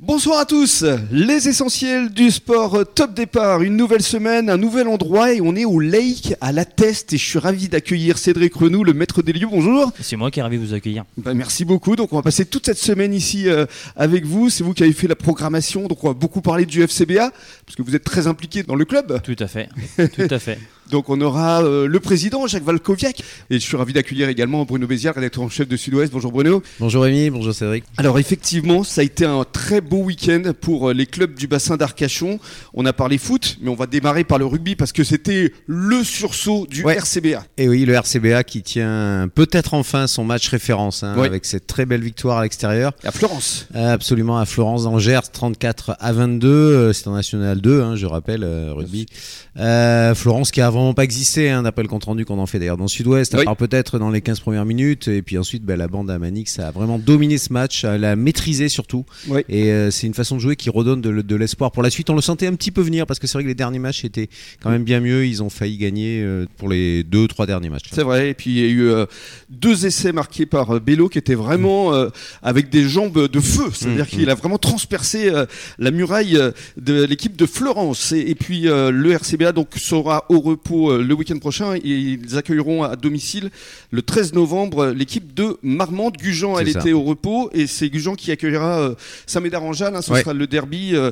Bonsoir à tous, les essentiels du sport top départ, une nouvelle semaine, un nouvel endroit et on est au Lake à la Teste et je suis ravi d'accueillir Cédric Renou, le maître des lieux. Bonjour. C'est moi qui est ravi de vous accueillir. Ben, merci beaucoup. Donc on va passer toute cette semaine ici euh, avec vous. C'est vous qui avez fait la programmation. Donc on va beaucoup parler du FCBA parce que vous êtes très impliqué dans le club. Tout à fait. Tout à fait. Donc on aura euh, le président Jacques Valkoviak et je suis ravi d'accueillir également Bruno Béziard, rédacteur en chef de Sud-Ouest. Bonjour Bruno. Bonjour Rémi, bonjour Cédric. Alors effectivement, ça a été un très beau week-end pour euh, les clubs du bassin d'Arcachon. On a parlé foot, mais on va démarrer par le rugby parce que c'était le sursaut du Ouais. RCBA. Et oui, le RCBA qui tient peut-être enfin son match référence hein, Ouais. avec cette très belle victoire à l'extérieur. À Florence. Absolument à Florence Angers 34 à 22, euh, c'est en National 2, hein, je rappelle, rugby. Euh, Florence qui a vraiment pas existé, hein, d'après le compte rendu qu'on en fait d'ailleurs dans le Sud-Ouest, à Oui. part peut-être dans les 15 premières minutes, et puis ensuite bah, la bande à Manix a vraiment dominé ce match, elle l'a maîtrisé surtout, Oui. et euh, c'est une façon de jouer qui redonne de, de l'espoir pour la suite. On le sentait un petit peu venir parce que c'est vrai que les derniers matchs étaient quand même bien mieux, ils ont failli gagner euh, pour les deux, trois derniers matchs. C'est vrai. Et puis il y a eu euh, deux essais marqués par Bello qui étaient vraiment euh, avec des jambes de feu. C'est-à-dire Mm, qu'il a vraiment transpercé la muraille de l'équipe de Florence. Et, et puis le RCBA donc sera au repos euh, le week-end prochain. Ils accueilleront à domicile le 13 novembre l'équipe de Marmande. Gujan, elle ça. était au repos et c'est Gujan qui accueillera euh, Saint-Médard-en-Jalles. hein. ce Ouais. sera le derby euh,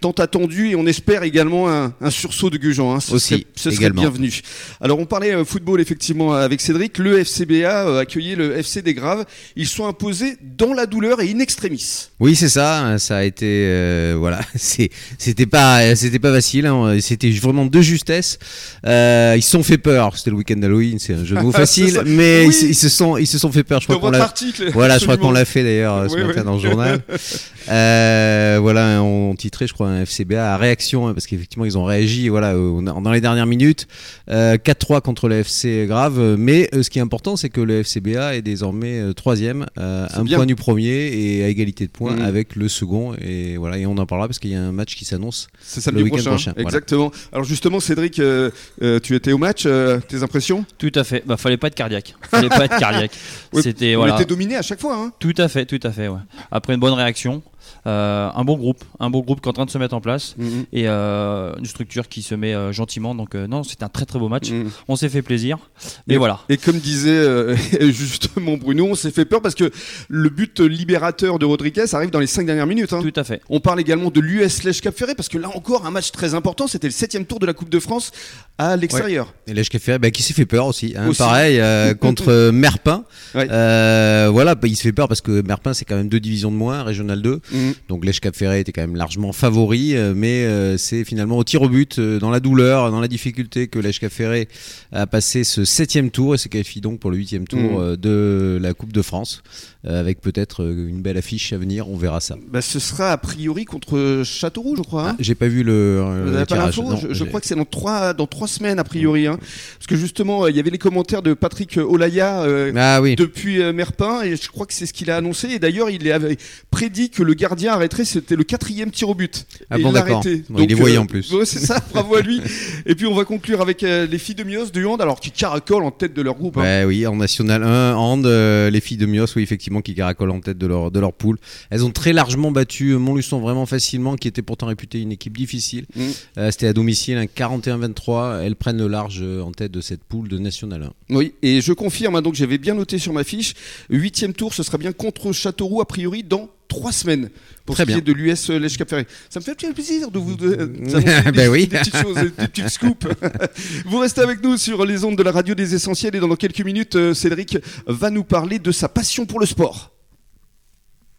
tant attendu et on espère également un, un sursaut de Gujan. hein. Ce Aussi, serait- ce serait également. bienvenu. Alors on parlait football effectivement avec Cédric. Le FCBA accueillait le FC des Graves. Ils sont imposés dans la douleur et in extremis. Oui, c'est ça. Ça a été euh, voilà, c'était pas c'était pas facile. hein, C'était vraiment de justesse. Euh, ils se sont fait peur. C'était le week-end d'Halloween, c'est un jeu de mots C'est facile, mais Oui. ils, se- ils se sont ils se sont fait peur. Je crois qu'on l'a article. voilà, je crois absolument. qu'on l'a fait d'ailleurs ce matin oui. dans le journal. Euh, voilà, on titrait, je crois, un FCBA à réaction, hein, parce qu'effectivement, ils ont réagi voilà, dans les dernières minutes. Euh, 4-3 contre le FC Grave. Mais euh, ce qui est important, c'est que le FCBA est désormais troisième, un bien. point du premier et à égalité de points Mhm. avec le second. Et voilà, et on en parlera parce qu'il y a un match qui s'annonce. C'est samedi le week-end prochain. prochain, voilà. Exactement. Alors justement, Cédric, euh, tu étais au match. euh, tes impressions? Tout à fait. Bah, fallait pas être cardiaque. Fallait pas être cardiaque. C'était On voilà. était dominé à chaque fois. Hein. Tout à fait, tout à fait. Ouais. Après une bonne réaction, un bon groupe, un bon groupe qui est en train de se mettre en place Mhm. et euh, une structure qui se met euh, gentiment. Donc euh, non, c'était un très très beau match. Mhm. On s'est fait plaisir. Mais Et- voilà. Et comme disait euh, justement Bruno, on s'est fait peur parce que le but libérateur de Rodriguez arrive dans les cinq dernières minutes. hein. Tout à fait. On parle également de l'US Lèche Cap Ferré parce que là encore un match très important. C'était le septième tour de la Coupe de France à l'extérieur. Et l'Èche Café, bah, qui s'est fait peur aussi. hein, Aussi. Pareil, euh, contre Merpin. Ouais. Euh, voilà, bah, il se fait peur parce que Merpin, c'est quand même deux divisions de moins, Régional 2. Mhm. Donc l'Èche Cap Ferré était quand même largement favori, euh, mais euh, c'est finalement au tir au but, euh, dans la douleur, dans la difficulté que l'Èche Cap Ferré a passé ce septième tour et se qualifie donc pour le huitième tour euh, de la Coupe de France, avec peut-être une belle affiche à venir, on verra ça. Bah, ce sera a priori contre Châteauroux, je crois. hein. Ah, J'ai pas vu le, Vous le pas Non, je, crois que c'est dans trois, dans trois semaines a priori. hein. Parce que justement, il y avait les commentaires de Patrick Olaya euh, Ah oui. depuis Merpin et je crois que c'est ce qu'il a annoncé. Et d'ailleurs, il avait prédit que le gardien arrêterait, c'était le quatrième tir au but. Ah Et bon, il l'a arrêté. Bon, il est voyant en euh, plus. ouais, c'est ça, bravo à lui. Et puis on va conclure avec euh, les filles de Mios de Hand, alors qui caracolent en tête de leur groupe. hein. Oui, en National 1, Hand, euh, les filles de Mios, oui, effectivement, qui caracolent en tête de leur, de leur poule. Elles ont très largement battu euh, Montluçon vraiment facilement, qui était pourtant réputé une équipe difficile. Mm. Euh, C'était à domicile, un 41-23. Elles prennent le large euh, en tête de cette poule de National 1. Oui, et je confirme, hein, donc j'avais bien noté sur ma fiche, huitième tour, ce sera bien contre Châteauroux, a priori, dans trois semaines, pour Très ce qui bien. est de l'US Lèche Cap Ferré. Ça me fait un petit plaisir de vous, de, vous annoncer des, Ben oui. des petites choses, des petites scoops. vous restez avec nous sur les ondes de la radio des essentiels, et dans quelques minutes, euh, Cédric va nous parler de sa passion pour le sport.